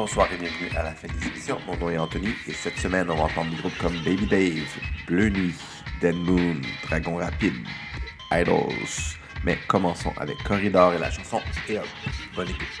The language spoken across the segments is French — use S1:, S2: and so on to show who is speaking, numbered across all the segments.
S1: Bonsoir et bienvenue à la fin des émissions. Mon nom est Anthony et cette semaine, on va entendre des groupes comme Baby Dave, Bleu Nuit, Dead Moon, Dragon Rapide, Idols. Mais commençons avec Corridor et la chanson Et hop, bonne écoute.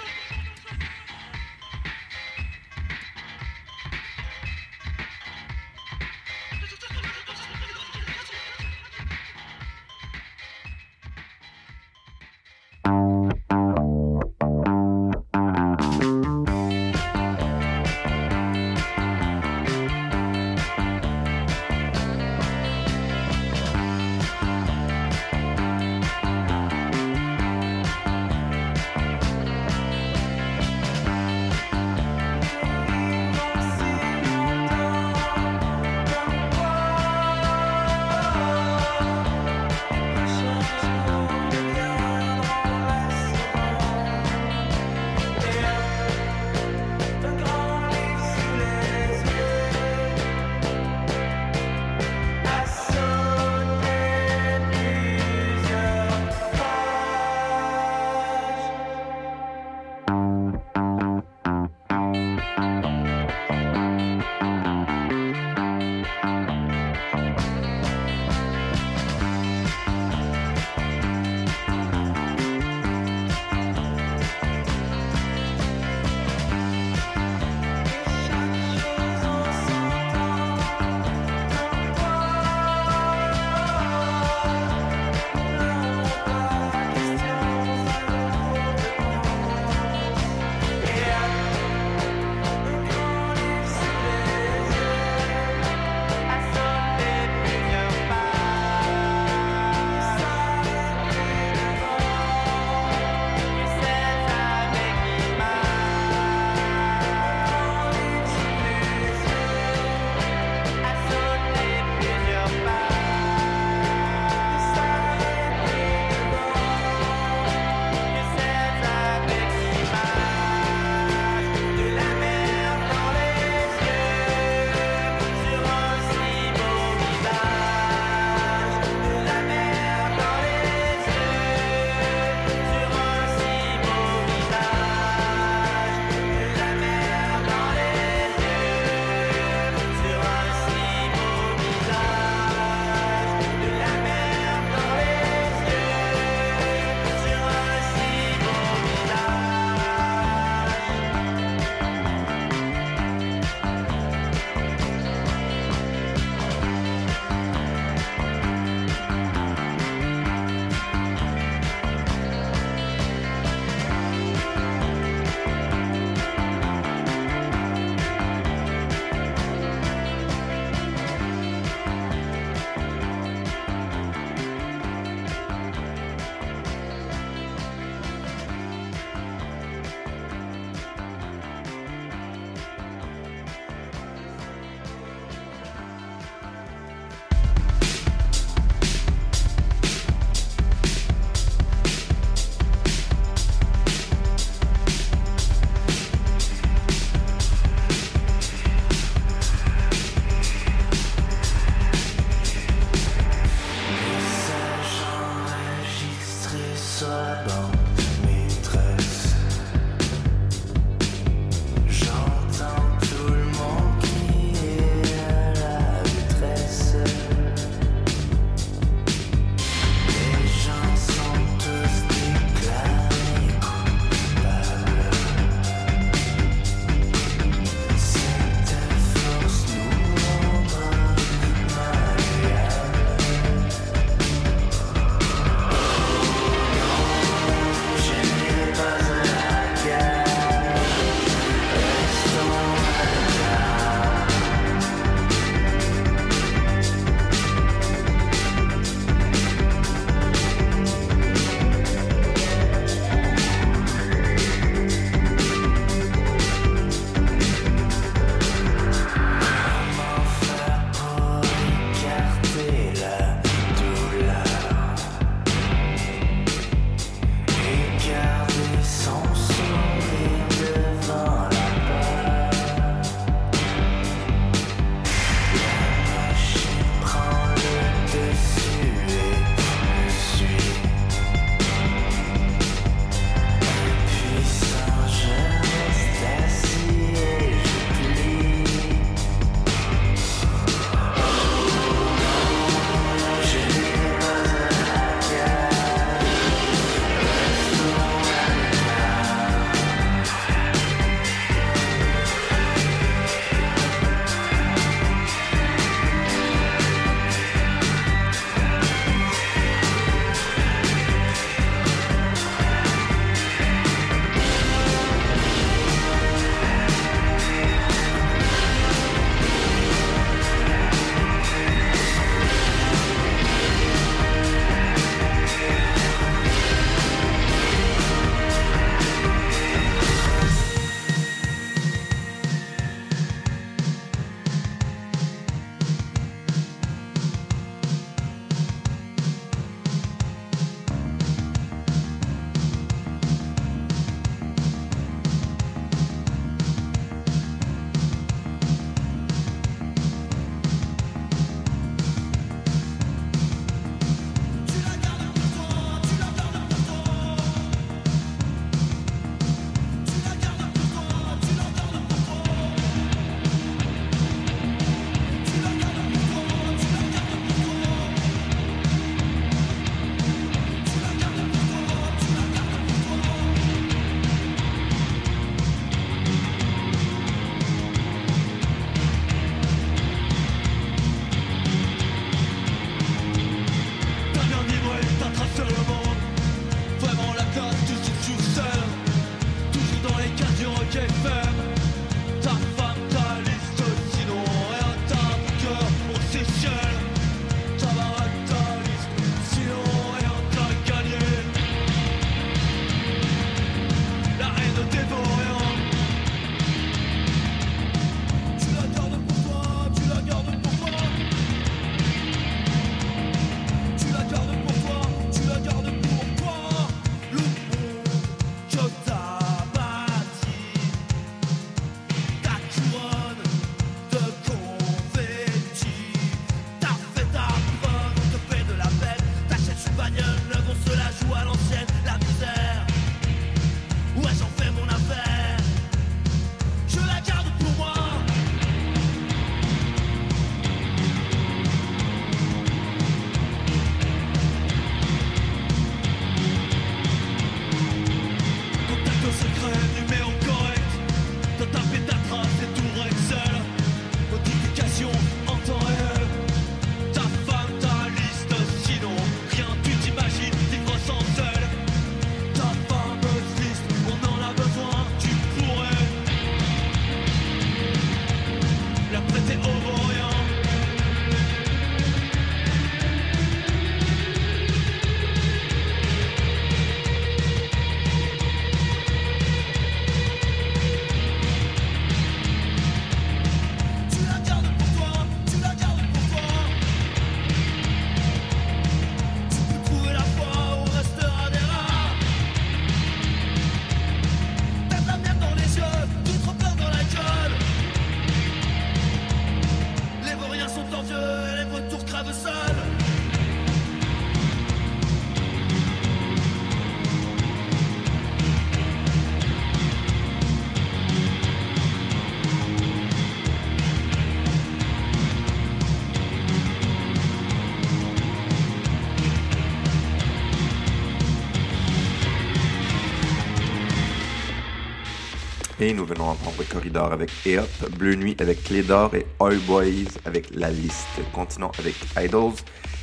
S2: Nous venons entendre Corridor avec E-Up, Bleu Nuit avec Clé d'Or et All Boys avec La Liste. Continuons avec Idols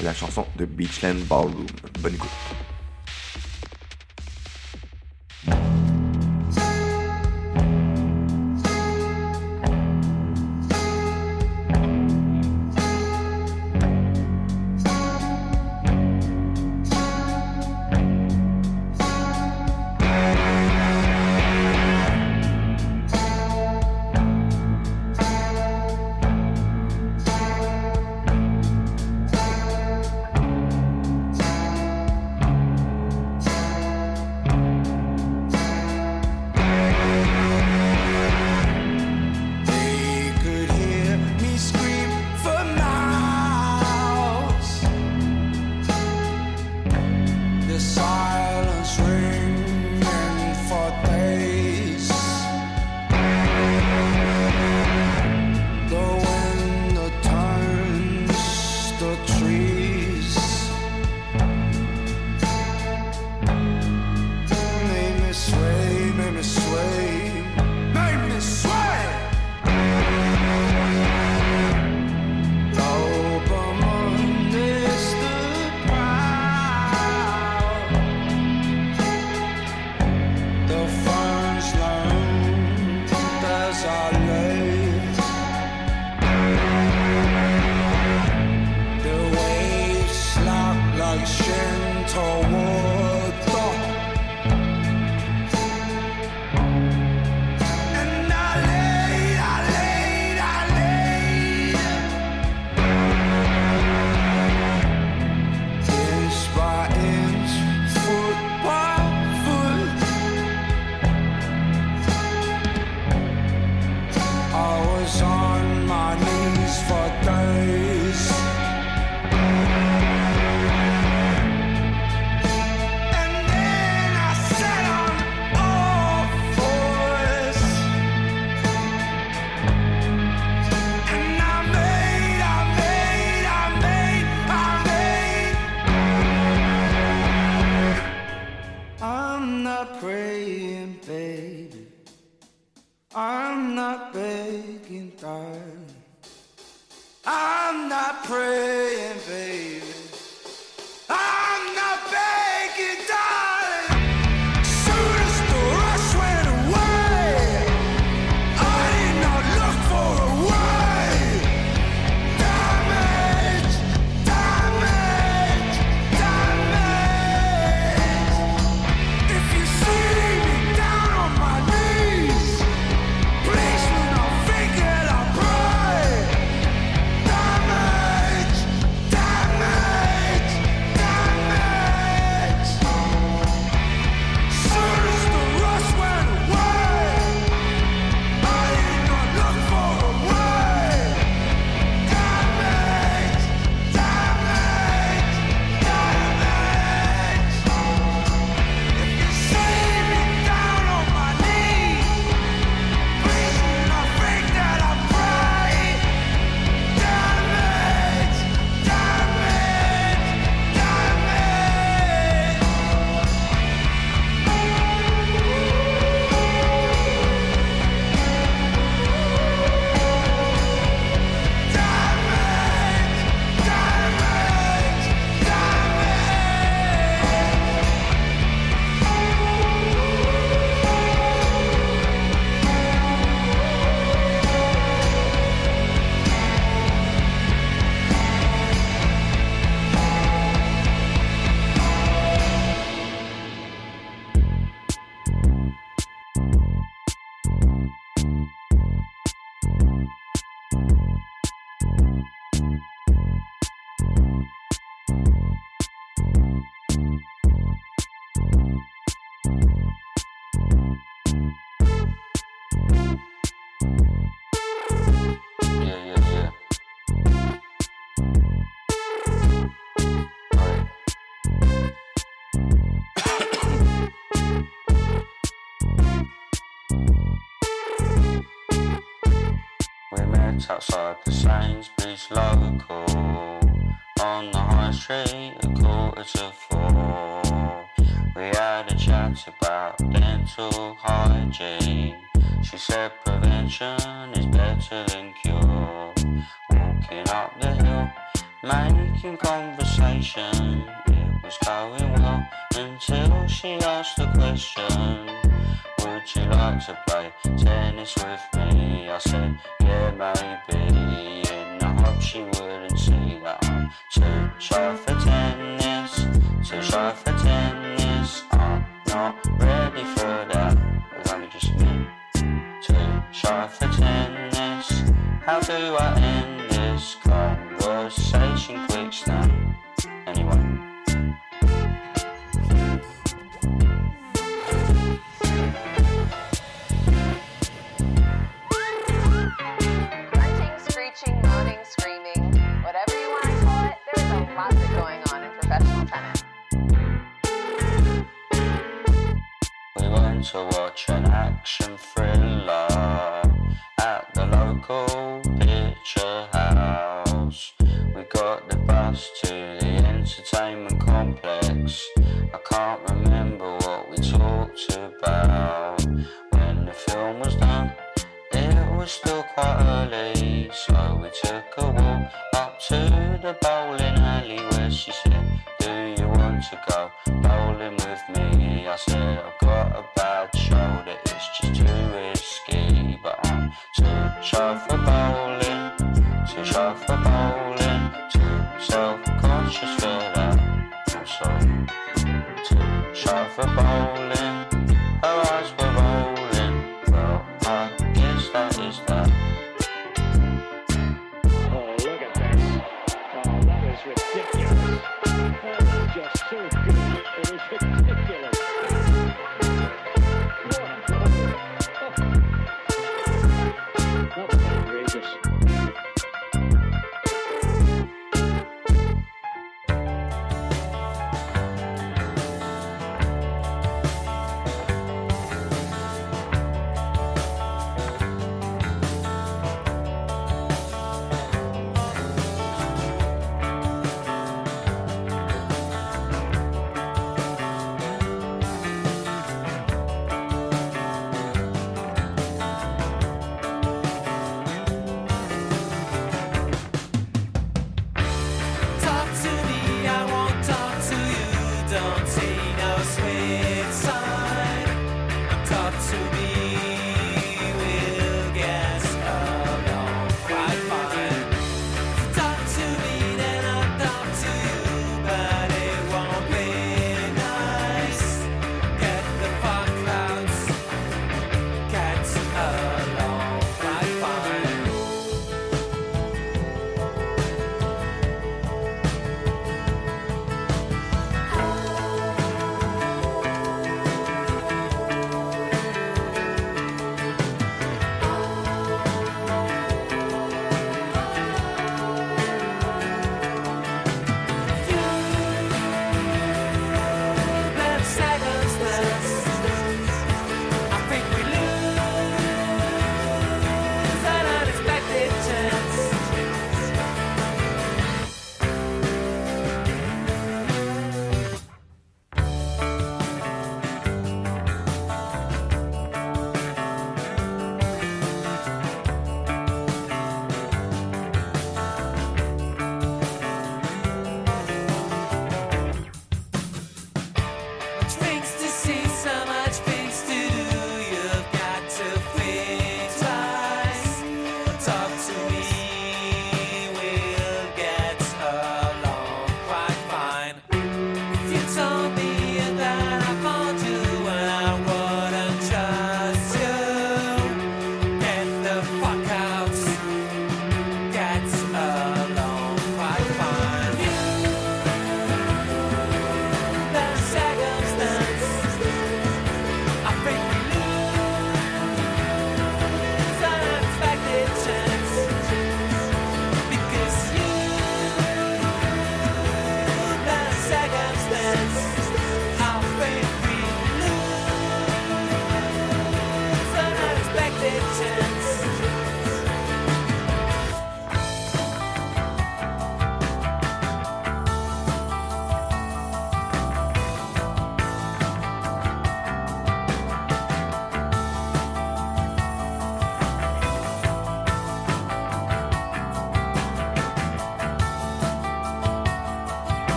S2: et la chanson de Beachland Ballroom. Bonne écoute. pray.
S3: Outside the Sainsbury's local. On the high street, a quarter to four. We had a chat about dental hygiene. She said prevention is better than cure. Walking up the hill, making conversation. It was going well until she asked the question. Would you like to play tennis with me? I said, yeah, maybe. And I hope she wouldn't see that I'm too shy for tennis. Too shy for tennis. I'm not ready for that. Was only just me. Too shy for tennis. How do I
S4: to
S3: watch an action thriller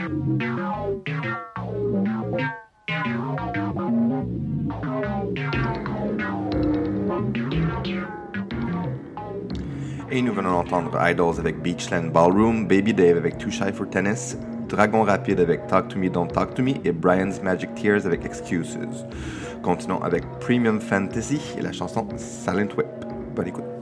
S5: Et nous venons d'entendre Idols avec Beachland Ballroom, Baby Dave avec Too Shy for Tennis, Dragon Rapide avec Talk to Me Don't Talk to Me et Brian's Magic Tears avec Excuses. Continuons avec Premium Fantasy et la chanson Silent Whip. Bonne écoute.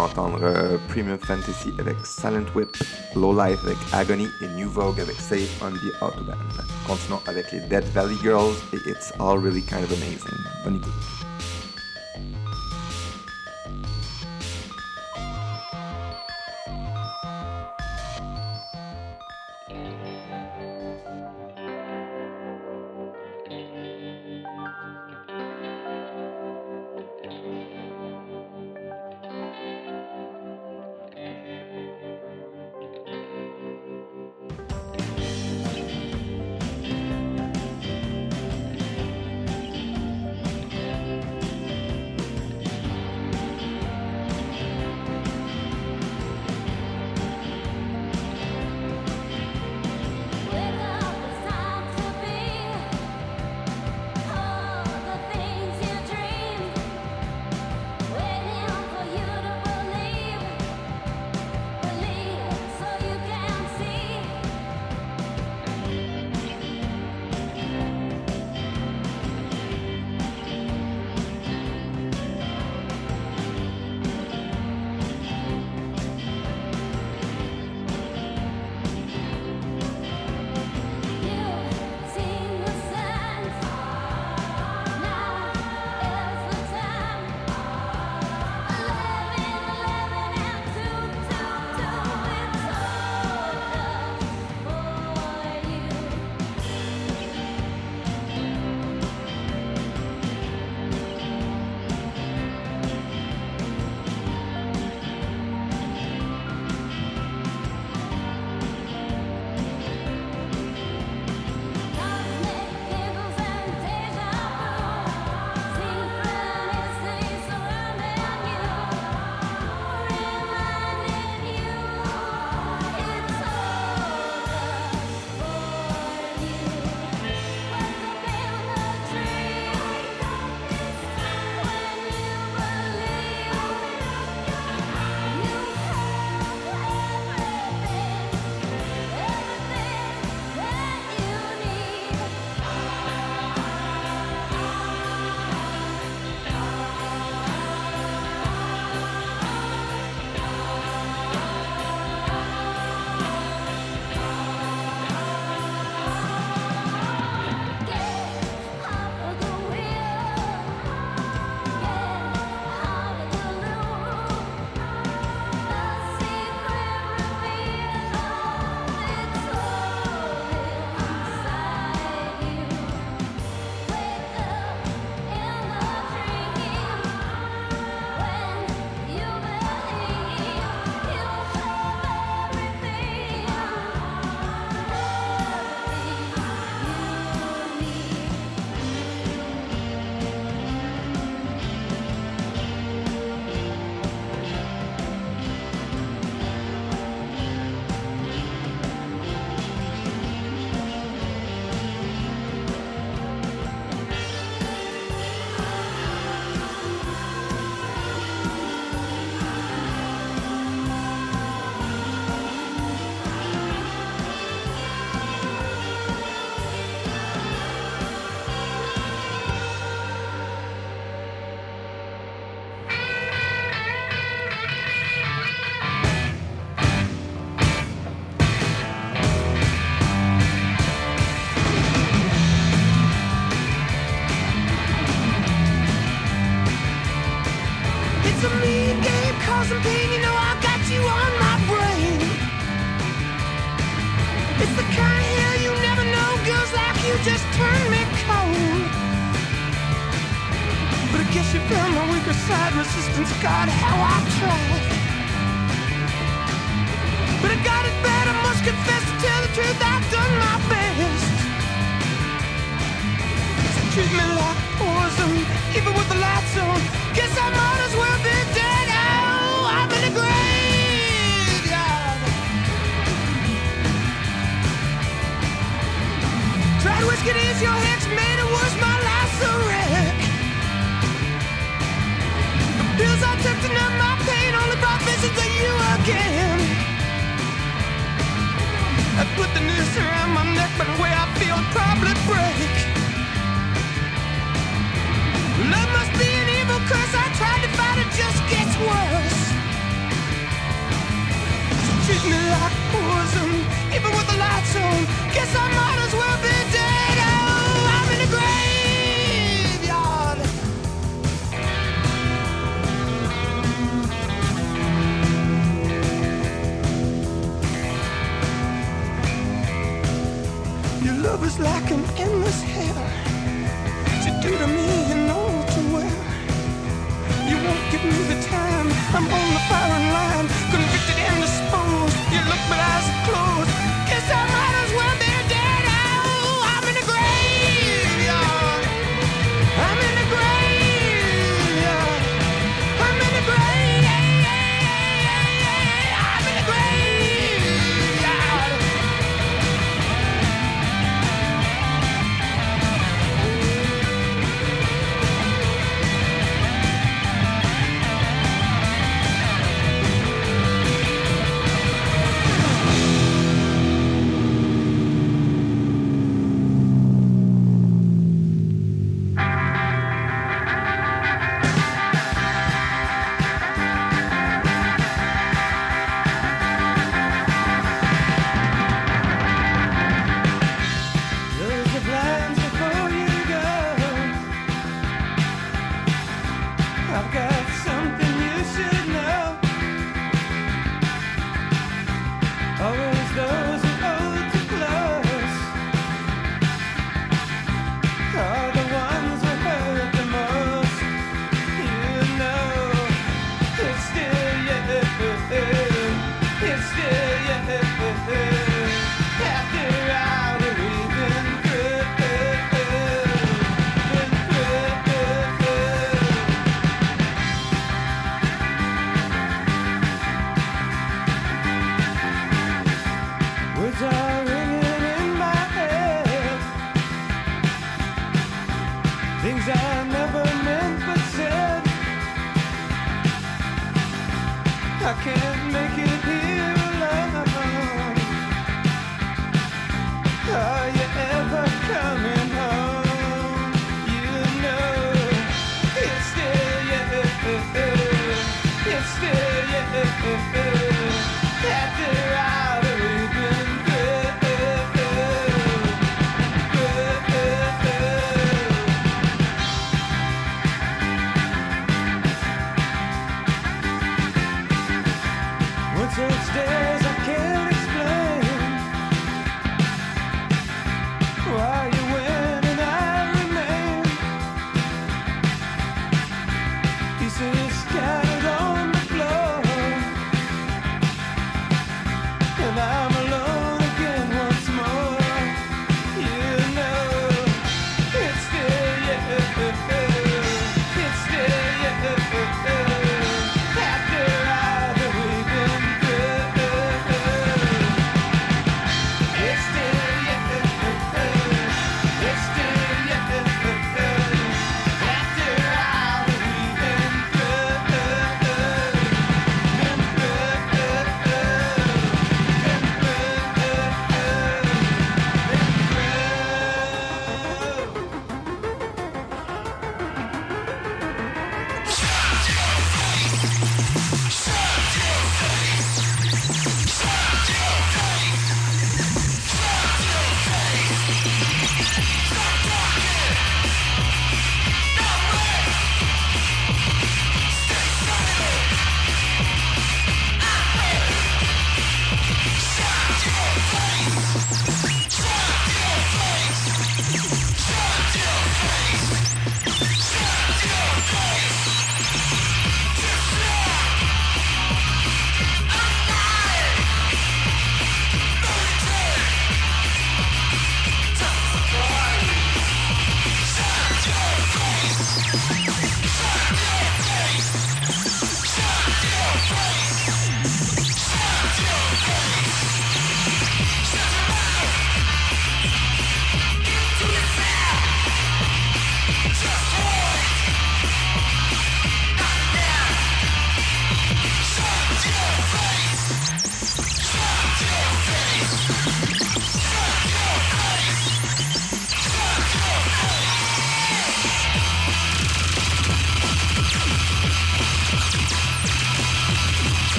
S1: D'entendre euh, Premium Fantasy avec Silent Whip, Low Life avec Agony et New Vogue avec Safe on the Autobahn. Continuons avec les Dead Valley Girls et It's All Really Kind of Amazing.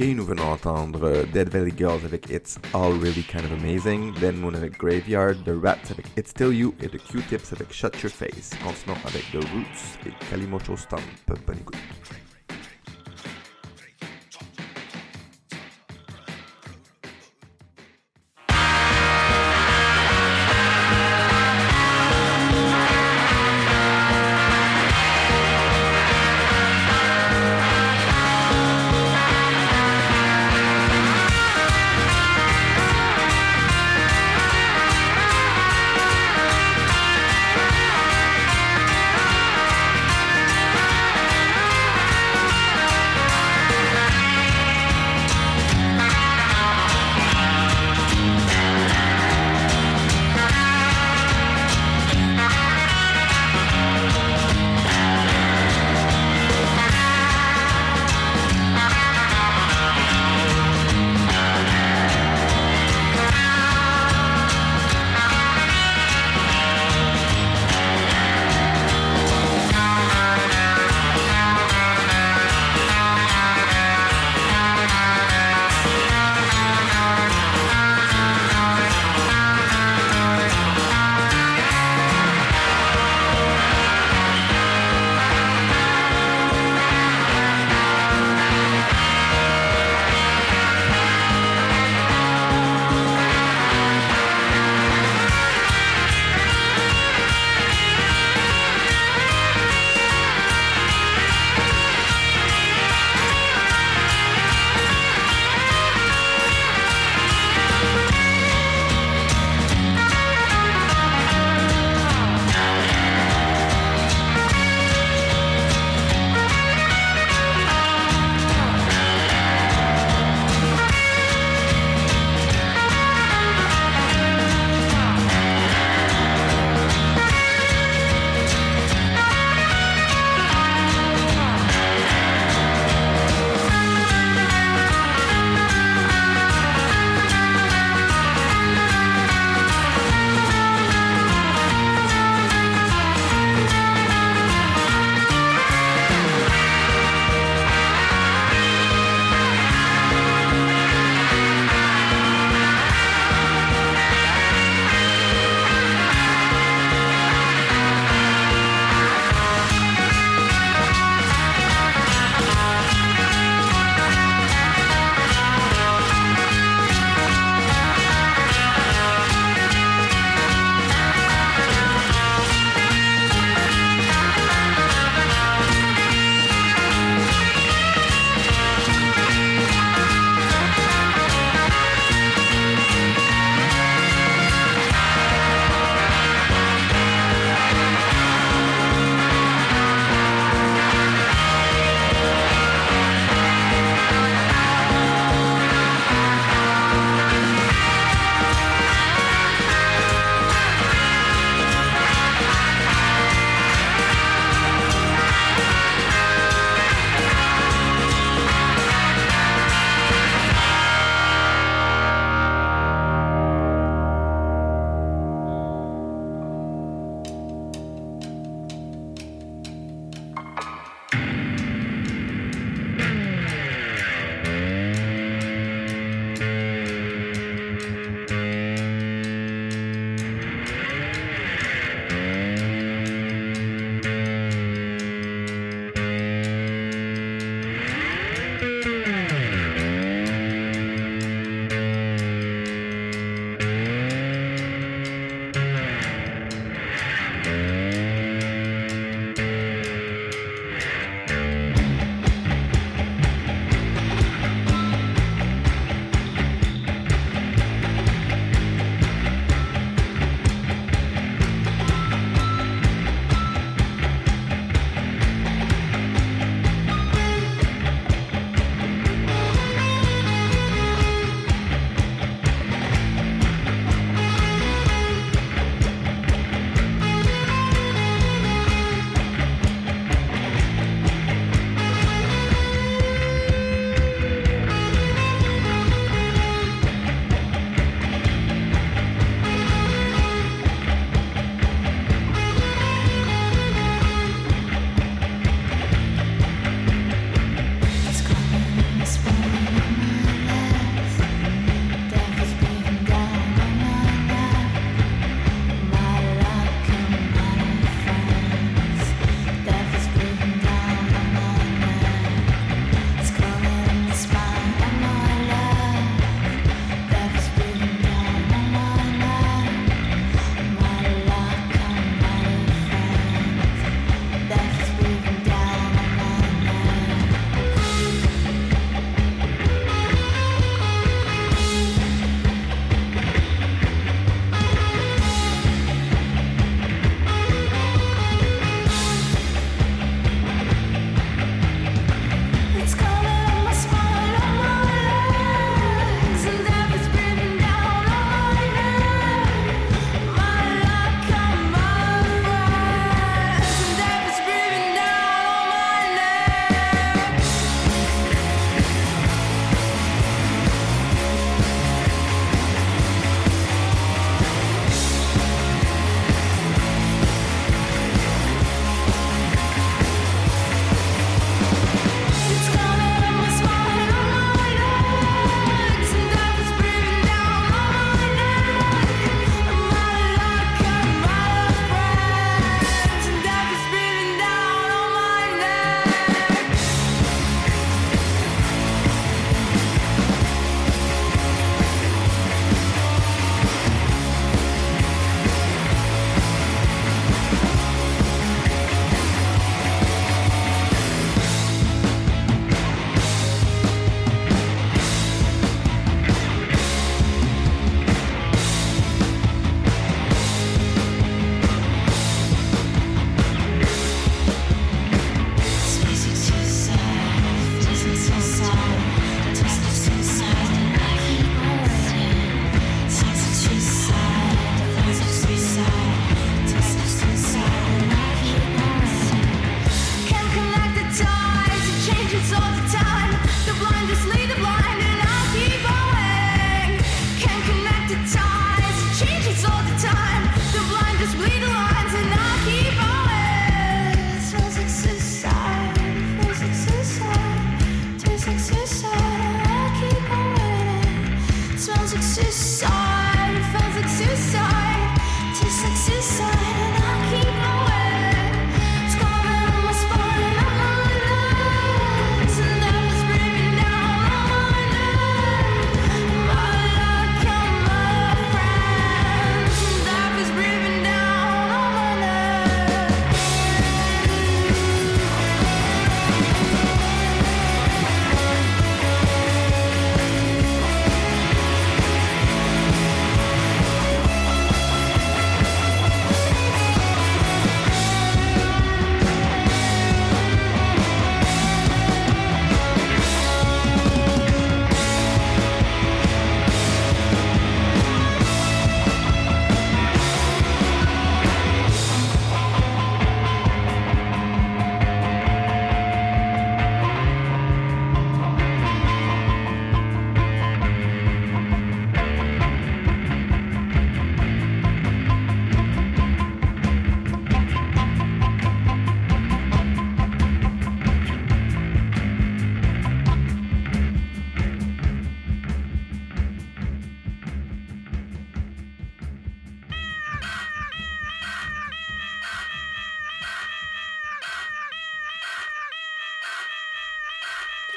S1: Et nous venons entendre euh, Dead Valley Girls avec It's All Really Kind of Amazing, Then Moon avec Graveyard, The Rats avec It's Still You et The Q-Tips avec Shut Your Face. Continuons avec The Roots et Kalimocho Stomp. Bonne.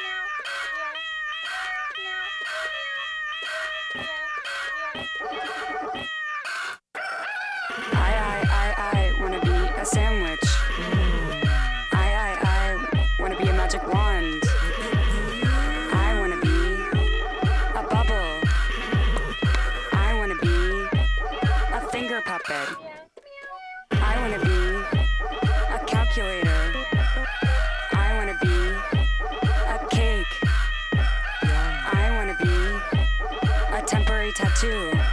S6: Yeah. tattoo.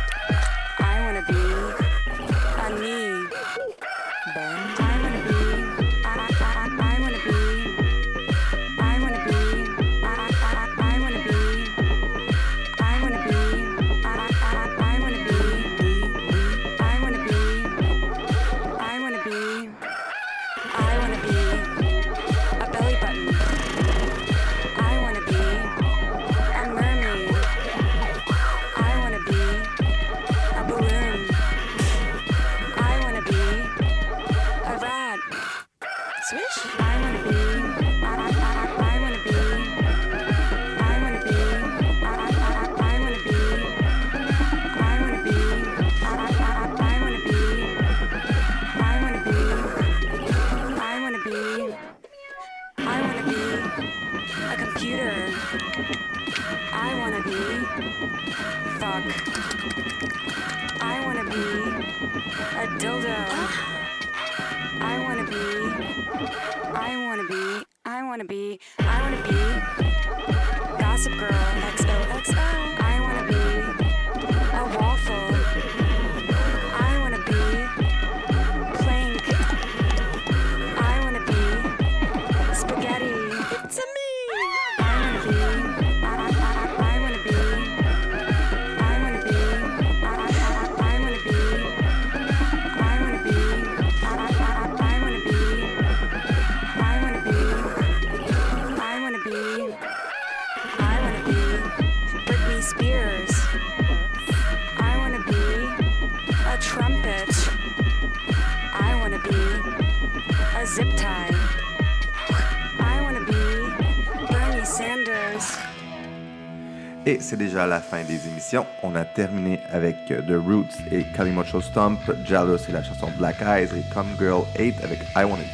S7: Et c'est déjà la fin des émissions. On a terminé avec euh, The Roots et Kalimocho Stomp, Jealous et la chanson Black Eyes et Come Girl 8 avec I Want It.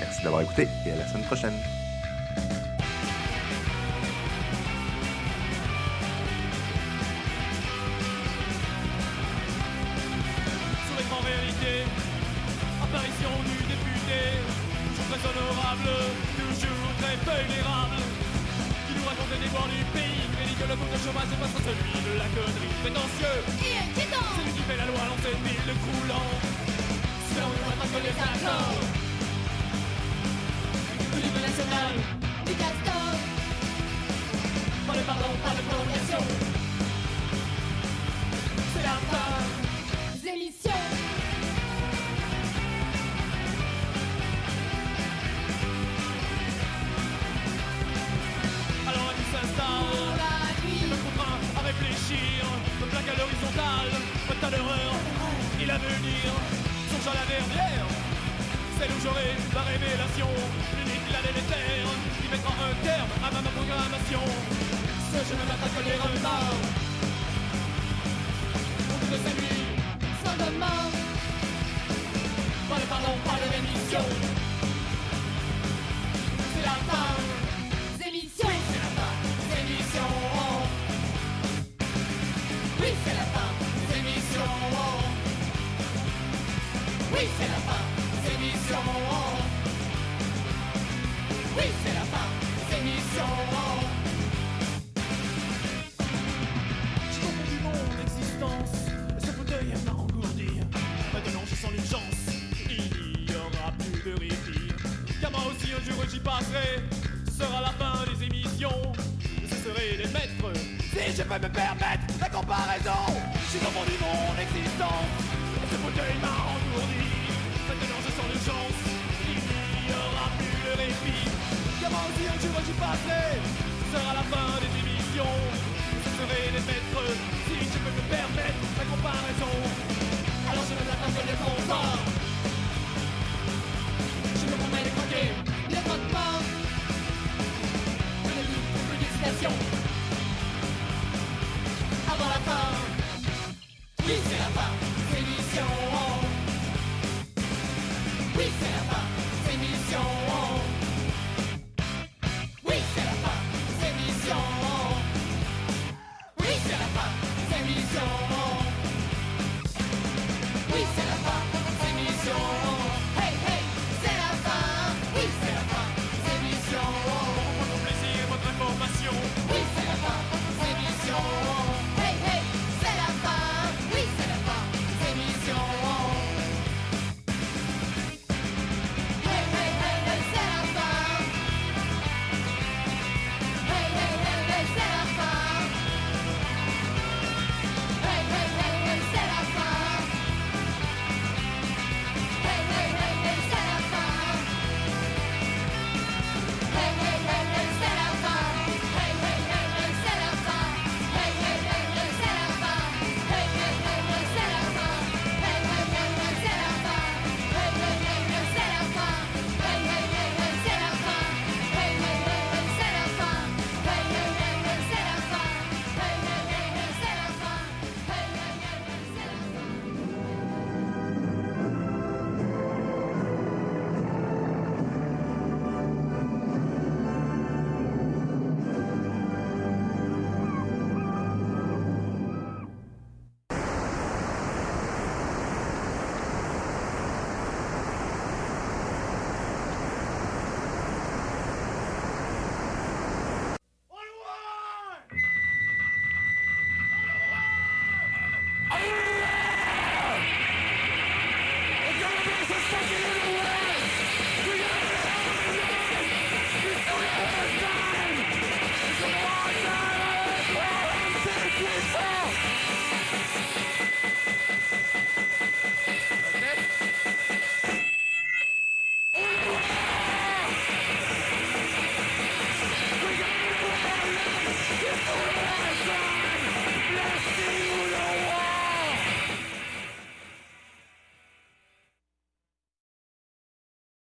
S7: Merci d'avoir écouté et à la semaine prochaine.
S8: Ce je me m'attaque que les remparts. Au bout de sa
S9: nuit, seulement.
S8: Pas de pardon, pas de rémission.